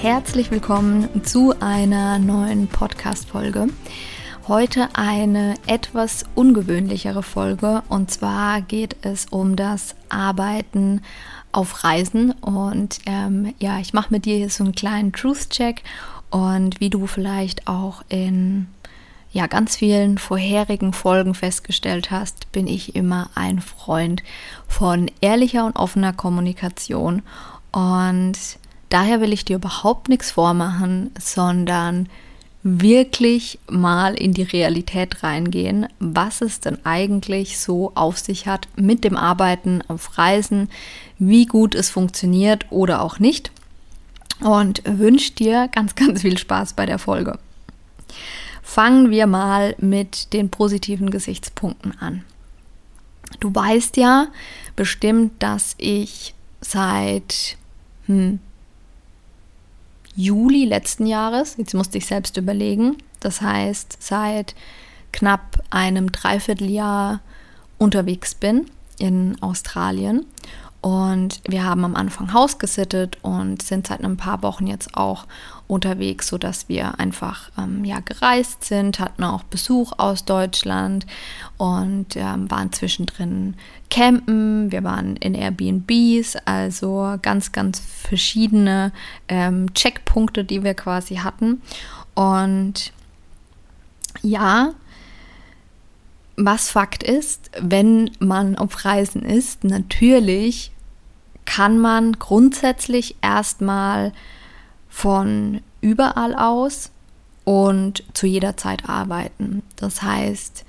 Herzlich willkommen zu einer neuen Podcast-Folge. Heute eine etwas ungewöhnlichere Folge und zwar geht es um das Arbeiten auf Reisen und ähm, ja, ich mache mit dir hier so einen kleinen Truth-Check und wie du vielleicht auch in ja, ganz vielen vorherigen Folgen festgestellt hast, bin ich immer ein Freund von ehrlicher und offener Kommunikation. Und daher will ich dir überhaupt nichts vormachen, sondern wirklich mal in die Realität reingehen, was es denn eigentlich so auf sich hat mit dem Arbeiten auf Reisen, wie gut es funktioniert oder auch nicht und wünsche dir ganz, ganz viel Spaß bei der Folge. Fangen wir mal mit den positiven Gesichtspunkten an. Du weißt ja bestimmt, dass ich seit hm, Juli letzten Jahres, jetzt musste ich selbst überlegen, das heißt seit knapp einem Dreivierteljahr unterwegs bin in Australien und wir haben am Anfang Haus gesittet und sind seit ein paar Wochen jetzt auch unterwegs, sodass wir einfach ähm, ja, gereist sind, hatten auch Besuch aus Deutschland und ähm, waren zwischendrin campen. Wir waren in Airbnbs, also ganz, ganz verschiedene ähm, Checkpunkte, die wir quasi hatten. Und ja, was Fakt ist, wenn man auf Reisen ist, natürlich kann man grundsätzlich erstmal von überall aus und zu jeder Zeit arbeiten. Das heißt,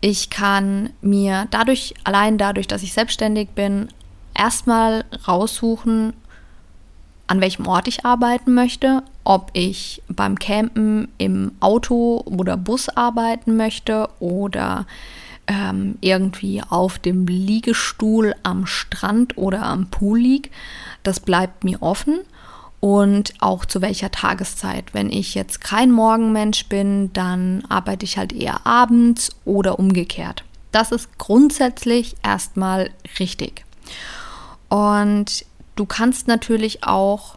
ich kann mir dadurch, allein dadurch, dass ich selbstständig bin, erstmal raussuchen, an welchem Ort ich arbeiten möchte, ob ich beim Campen im Auto oder Bus arbeiten möchte oder ähm, irgendwie auf dem Liegestuhl am Strand oder am Pool liege. Das bleibt mir offen und auch zu welcher Tageszeit. Wenn ich jetzt kein Morgenmensch bin, dann arbeite ich halt eher abends oder umgekehrt. Das ist grundsätzlich erstmal richtig. Und du kannst natürlich auch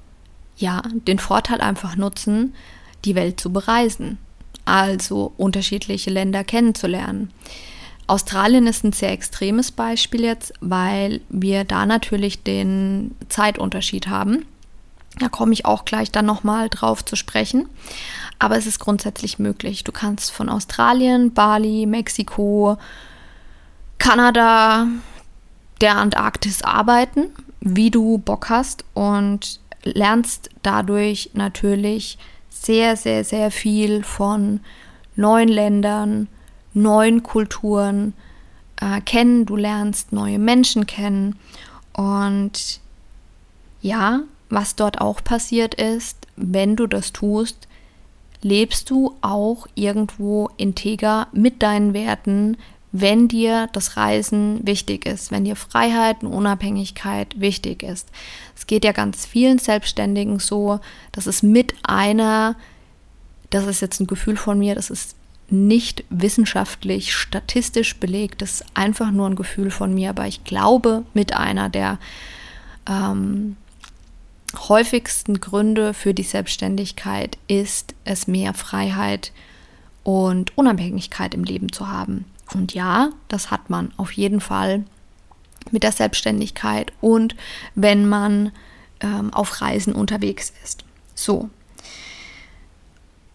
ja, den Vorteil einfach nutzen, die Welt zu bereisen, also unterschiedliche Länder kennenzulernen. Australien ist ein sehr extremes Beispiel jetzt, weil wir da natürlich den Zeitunterschied haben. Da komme ich auch gleich dann nochmal drauf zu sprechen. Aber es ist grundsätzlich möglich. Du kannst von Australien, Bali, Mexiko, Kanada, der Antarktis arbeiten, wie du Bock hast und lernst dadurch natürlich sehr, sehr, sehr viel von neuen Ländern, neuen Kulturen äh, kennen. Du lernst neue Menschen kennen. Und ja, was dort auch passiert ist, wenn du das tust, lebst du auch irgendwo integer mit deinen Werten, wenn dir das Reisen wichtig ist, wenn dir Freiheit und Unabhängigkeit wichtig ist. Es geht ja ganz vielen Selbstständigen so, dass es mit einer, das ist jetzt ein Gefühl von mir, das ist nicht wissenschaftlich, statistisch belegt, das ist einfach nur ein Gefühl von mir, aber ich glaube, mit einer der ähm, häufigsten Gründe für die Selbstständigkeit ist es mehr Freiheit und Unabhängigkeit im Leben zu haben. Und ja, das hat man auf jeden Fall mit der Selbstständigkeit und wenn man ähm, auf Reisen unterwegs ist. So.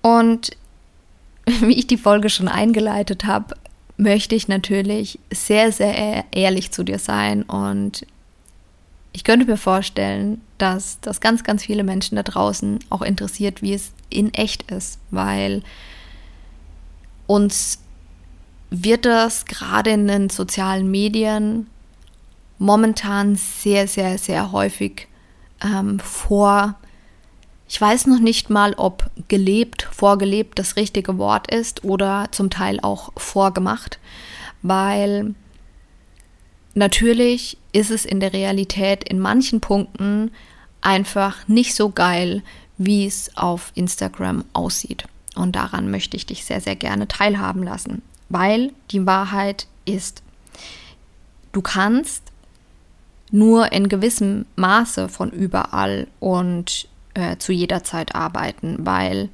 Und wie ich die Folge schon eingeleitet habe, möchte ich natürlich sehr, sehr ehrlich zu dir sein und ich könnte mir vorstellen, dass das ganz, ganz viele Menschen da draußen auch interessiert, wie es in echt ist, weil uns wird das gerade in den sozialen Medien momentan sehr, sehr, sehr häufig ähm, vor. Ich weiß noch nicht mal, ob gelebt, vorgelebt das richtige Wort ist oder zum Teil auch vorgemacht, weil natürlich ist es in der Realität in manchen Punkten einfach nicht so geil, wie es auf Instagram aussieht. Und daran möchte ich dich sehr, sehr gerne teilhaben lassen, weil die Wahrheit ist, du kannst nur in gewissem Maße von überall und äh, zu jeder Zeit arbeiten, weil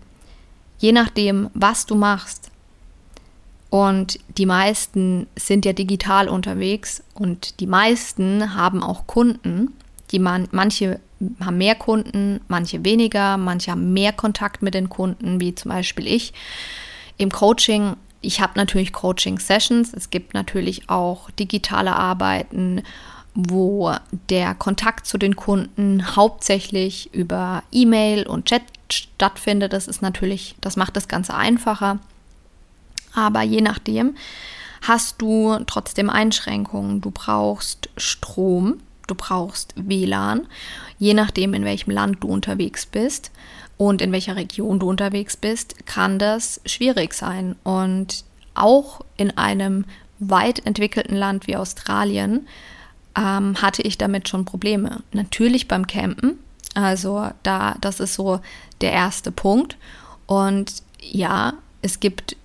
je nachdem, was du machst, und die meisten sind ja digital unterwegs und die meisten haben auch Kunden, die man, manche haben mehr Kunden, manche weniger, manche haben mehr Kontakt mit den Kunden, wie zum Beispiel ich. Im Coaching, ich habe natürlich Coaching-Sessions, es gibt natürlich auch digitale Arbeiten wo der Kontakt zu den Kunden hauptsächlich über E-Mail und Chat stattfindet. Das ist natürlich, das macht das Ganze einfacher. Aber je nachdem hast du trotzdem Einschränkungen. Du brauchst Strom, du brauchst WLAN, je nachdem, in welchem Land du unterwegs bist und in welcher Region du unterwegs bist, kann das schwierig sein. Und auch in einem weit entwickelten Land wie Australien ähm, hatte ich damit schon Probleme. Natürlich beim Campen. Also da, das ist so der erste Punkt. Und ja, es gibt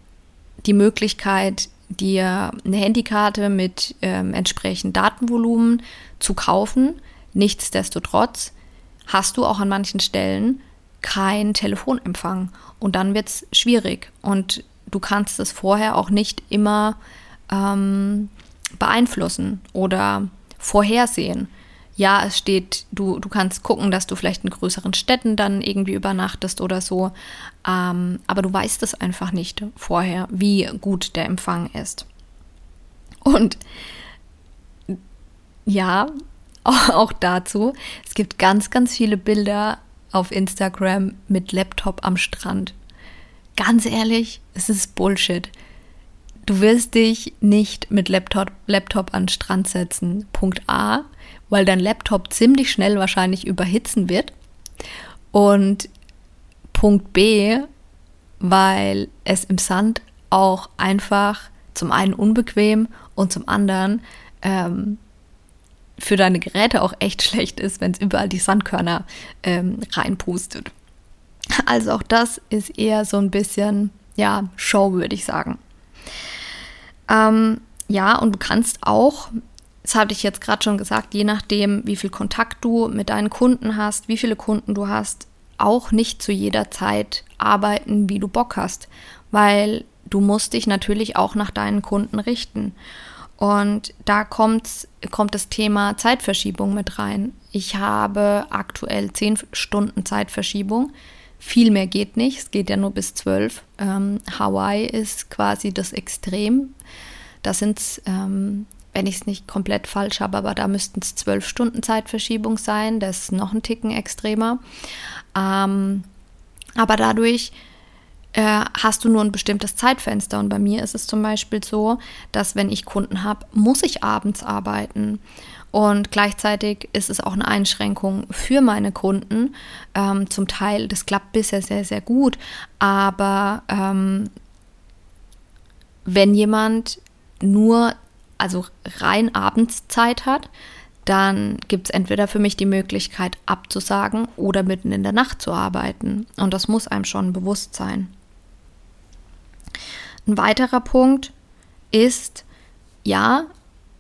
die Möglichkeit, dir eine Handykarte mit ähm, entsprechend Datenvolumen zu kaufen. Nichtsdestotrotz hast du auch an manchen Stellen keinen Telefonempfang und dann wird es schwierig und du kannst es vorher auch nicht immer ähm, beeinflussen oder vorhersehen. Ja, es steht, du, du kannst gucken, dass du vielleicht in größeren Städten dann irgendwie übernachtest oder so, ähm, aber du weißt es einfach nicht vorher, wie gut der Empfang ist. Und ja, auch dazu, es gibt ganz, ganz viele Bilder auf Instagram mit Laptop am Strand. Ganz ehrlich, es ist Bullshit. Du wirst dich nicht mit Laptop, Laptop an den Strand setzen. Punkt A, weil dein Laptop ziemlich schnell wahrscheinlich überhitzen wird. Und Punkt B, weil es im Sand auch einfach zum einen unbequem und zum anderen ähm, für deine Geräte auch echt schlecht ist, wenn es überall die Sandkörner ähm, reinpustet. Also auch das ist eher so ein bisschen, ja, Show, würde ich sagen. Ähm, ja, und du kannst auch, das habe ich jetzt gerade schon gesagt, je nachdem, wie viel Kontakt du mit deinen Kunden hast, wie viele Kunden du hast, auch nicht zu jeder Zeit arbeiten, wie du Bock hast, weil du musst dich natürlich auch nach deinen Kunden richten. Und da kommt, kommt das Thema Zeitverschiebung mit rein. Ich habe aktuell zehn Stunden Zeitverschiebung. Viel mehr geht nicht, es geht ja nur bis zwölf. Ähm, Hawaii ist quasi das Extrem. Da sind es, ähm, wenn ich es nicht komplett falsch habe, aber da müssten es zwölf Stunden Zeitverschiebung sein. Das ist noch ein Ticken extremer. Ähm, aber dadurch äh, hast du nur ein bestimmtes Zeitfenster. Und bei mir ist es zum Beispiel so, dass wenn ich Kunden habe, muss ich abends arbeiten. Und gleichzeitig ist es auch eine Einschränkung für meine Kunden. Ähm, zum Teil, das klappt bisher sehr, sehr gut. Aber ähm, wenn jemand nur, also rein abends Zeit hat, dann gibt es entweder für mich die Möglichkeit abzusagen oder mitten in der Nacht zu arbeiten. Und das muss einem schon bewusst sein. Ein weiterer Punkt ist, ja,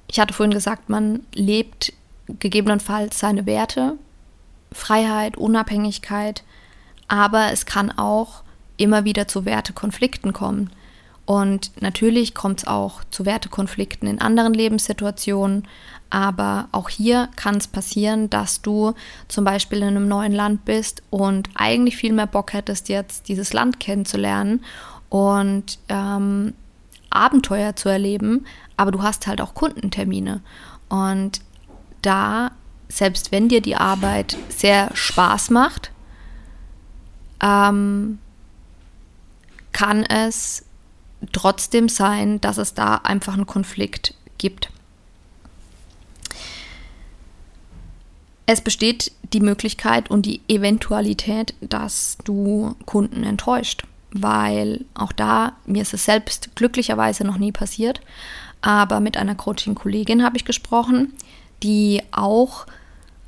ich hatte vorhin gesagt, man lebt gegebenenfalls seine Werte, Freiheit, Unabhängigkeit, aber es kann auch immer wieder zu Wertekonflikten kommen. Und natürlich kommt es auch zu Wertekonflikten in anderen Lebenssituationen, aber auch hier kann es passieren, dass du zum Beispiel in einem neuen Land bist und eigentlich viel mehr Bock hättest, jetzt dieses Land kennenzulernen und ähm, Abenteuer zu erleben, aber du hast halt auch Kundentermine. Und da, selbst wenn dir die Arbeit sehr Spaß macht, ähm, kann es trotzdem sein, dass es da einfach einen Konflikt gibt. Es besteht die Möglichkeit und die Eventualität, dass du Kunden enttäuscht, weil auch da, mir ist es selbst glücklicherweise noch nie passiert, aber mit einer Coaching-Kollegin habe ich gesprochen, die auch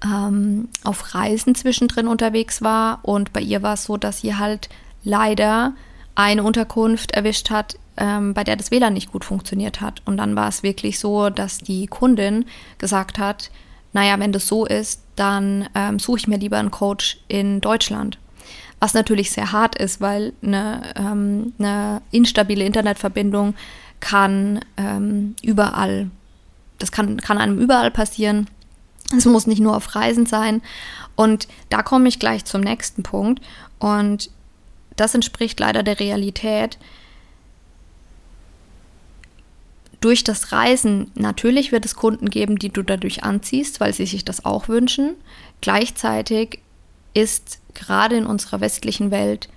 ähm, auf Reisen zwischendrin unterwegs war und bei ihr war es so, dass sie halt leider eine Unterkunft erwischt hat, ähm, bei der das WLAN nicht gut funktioniert hat. Und dann war es wirklich so, dass die Kundin gesagt hat, naja, wenn das so ist, dann ähm, suche ich mir lieber einen Coach in Deutschland. Was natürlich sehr hart ist, weil eine, ähm, eine instabile Internetverbindung kann ähm, überall, das kann, kann einem überall passieren. Es muss nicht nur auf Reisen sein. Und da komme ich gleich zum nächsten Punkt. Und das entspricht leider der Realität. Durch das Reisen, natürlich wird es Kunden geben, die du dadurch anziehst, weil sie sich das auch wünschen. Gleichzeitig ist gerade in unserer westlichen Welt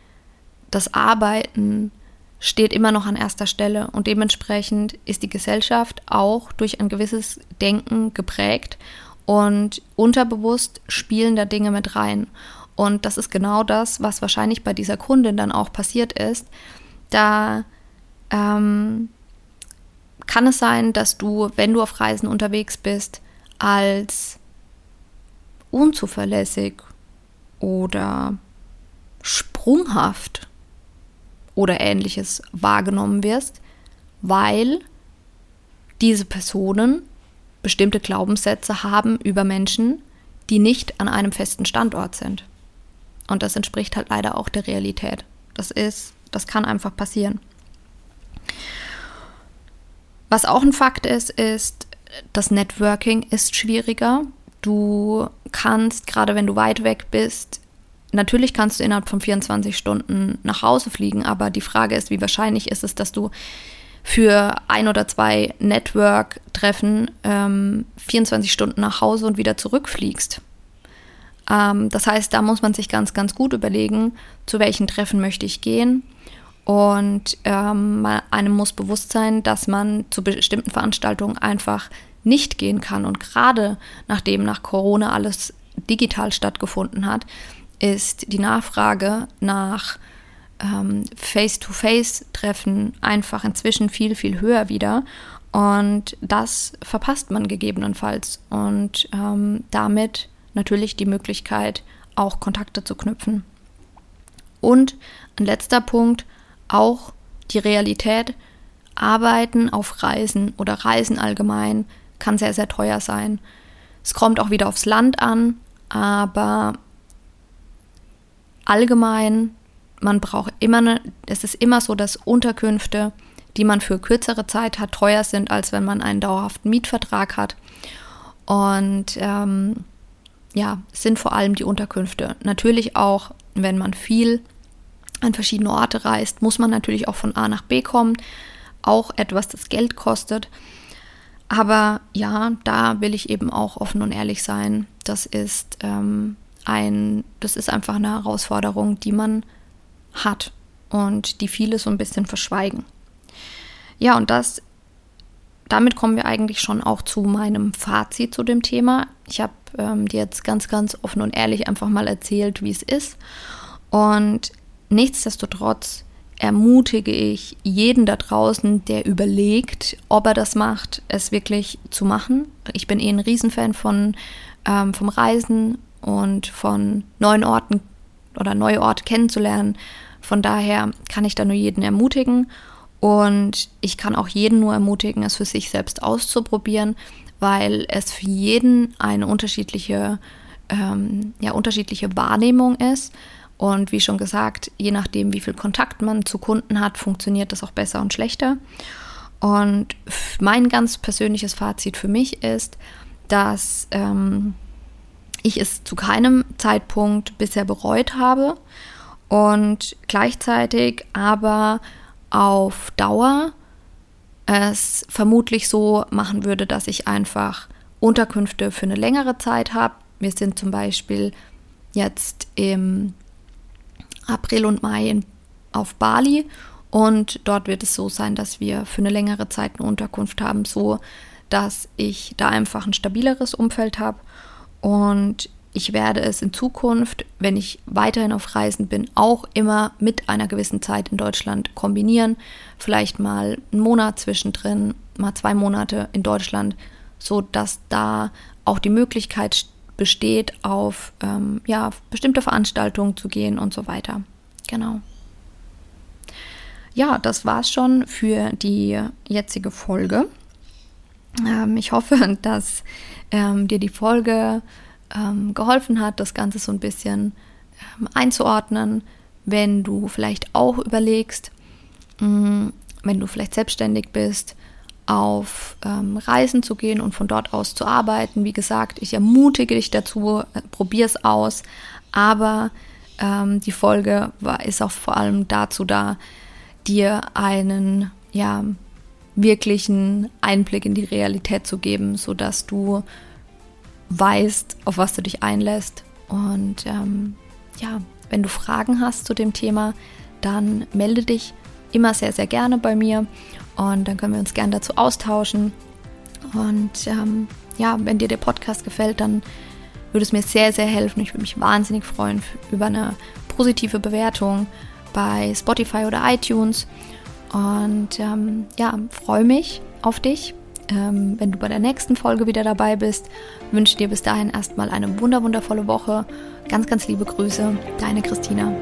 das Arbeiten steht immer noch an erster Stelle und dementsprechend ist die Gesellschaft auch durch ein gewisses Denken geprägt und unterbewusst spielen da Dinge mit rein. Und das ist genau das, was wahrscheinlich bei dieser Kundin dann auch passiert ist. Da ähm, kann es sein, dass du, wenn du auf Reisen unterwegs bist, als unzuverlässig oder sprunghaft oder ähnliches wahrgenommen wirst, weil diese Personen bestimmte Glaubenssätze haben über Menschen, die nicht an einem festen Standort sind. Und das entspricht halt leider auch der Realität. Das ist, das kann einfach passieren. Was auch ein Fakt ist, ist, das Networking ist schwieriger. Du kannst, gerade wenn du weit weg bist, natürlich kannst du innerhalb von 24 Stunden nach Hause fliegen, aber die Frage ist, wie wahrscheinlich ist es, dass du für ein oder zwei Network-Treffen ähm, 24 Stunden nach Hause und wieder zurückfliegst. Ähm, das heißt, da muss man sich ganz, ganz gut überlegen, zu welchen Treffen möchte ich gehen. Und ähm, einem muss bewusst sein, dass man zu bestimmten Veranstaltungen einfach nicht gehen kann. Und gerade nachdem nach Corona alles digital stattgefunden hat, ist die Nachfrage nach ähm, Face-to-Face-Treffen einfach inzwischen viel, viel höher wieder. Und das verpasst man gegebenenfalls. Und ähm, damit natürlich die Möglichkeit, auch Kontakte zu knüpfen. Und ein letzter Punkt, auch die Realität. Arbeiten auf Reisen oder Reisen allgemein kann sehr, sehr teuer sein. Es kommt auch wieder aufs Land an, aber allgemein man braucht immer eine, es ist immer so, dass Unterkünfte, die man für kürzere Zeit hat, teuer sind, als wenn man einen dauerhaften Mietvertrag hat. Und ähm, ja, sind vor allem die Unterkünfte. Natürlich auch, wenn man viel an verschiedene Orte reist, muss man natürlich auch von A nach B kommen. Auch etwas, das Geld kostet. Aber ja, da will ich eben auch offen und ehrlich sein. Das ist ähm, ein, das ist einfach eine Herausforderung, die man hat und die viele so ein bisschen verschweigen. Ja, und das, damit kommen wir eigentlich schon auch zu meinem Fazit zu dem Thema. Ich habe ähm, dir jetzt ganz, ganz offen und ehrlich einfach mal erzählt, wie es ist. Und nichtsdestotrotz ermutige ich jeden da draußen, der überlegt, ob er das macht, es wirklich zu machen. Ich bin eh ein Riesenfan von ähm, vom Reisen und von neuen Orten oder neue Orte kennenzulernen von daher kann ich da nur jeden ermutigen und ich kann auch jeden nur ermutigen, es für sich selbst auszuprobieren, weil es für jeden eine unterschiedliche, ähm, ja, unterschiedliche Wahrnehmung ist. Und wie schon gesagt, je nachdem, wie viel Kontakt man zu Kunden hat, funktioniert das auch besser und schlechter. Und mein ganz persönliches Fazit für mich ist, dass ähm, ich es zu keinem Zeitpunkt bisher bereut habe und gleichzeitig aber auf Dauer es vermutlich so machen würde, dass ich einfach Unterkünfte für eine längere Zeit habe. Wir sind zum Beispiel jetzt im April und Mai in, auf Bali Und dort wird es so sein, dass wir für eine längere Zeit eine Unterkunft haben, so dass ich da einfach ein stabileres Umfeld habe. Und ich werde es in Zukunft, wenn ich weiterhin auf Reisen bin, auch immer mit einer gewissen Zeit in Deutschland kombinieren. Vielleicht mal einen Monat zwischendrin, mal zwei Monate in Deutschland, so dass da auch die Möglichkeit besteht, auf ähm, ja, bestimmte Veranstaltungen zu gehen und so weiter. Genau. Ja, das war's schon für die jetzige Folge. Ähm, ich hoffe, dass ähm, dir die Folge ähm, geholfen hat, das Ganze so ein bisschen ähm, einzuordnen, wenn du vielleicht auch überlegst, mh, mm, wenn du vielleicht selbstständig bist, auf ähm, Reisen zu gehen und von dort aus zu arbeiten. Wie gesagt, ich ermutige dich dazu, äh, probier es aus, aber ähm, die Folge war, ist auch vor allem dazu da, dir einen ja, wirklichen Einblick in die Realität zu geben, sodass du weißt, auf was du dich einlässt. Und ähm, ja, wenn du Fragen hast zu dem Thema, dann melde dich immer sehr, sehr gerne bei mir und dann können wir uns gerne dazu austauschen. Und ähm, ja, wenn dir der Podcast gefällt, dann würde es mir sehr, sehr helfen. Ich würde mich wahnsinnig freuen über eine positive Bewertung bei Spotify oder iTunes. Und ähm, ja, freue mich auf dich. Ähm, wenn du bei der nächsten Folge wieder dabei bist, wünsche dir bis dahin erstmal eine wunder wundervolle Woche. Ganz, ganz liebe Grüße, deine Christina.